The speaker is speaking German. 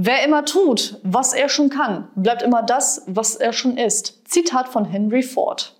Wer immer tut, was er schon kann, bleibt immer das, was er schon ist. Zitat von Henry Ford.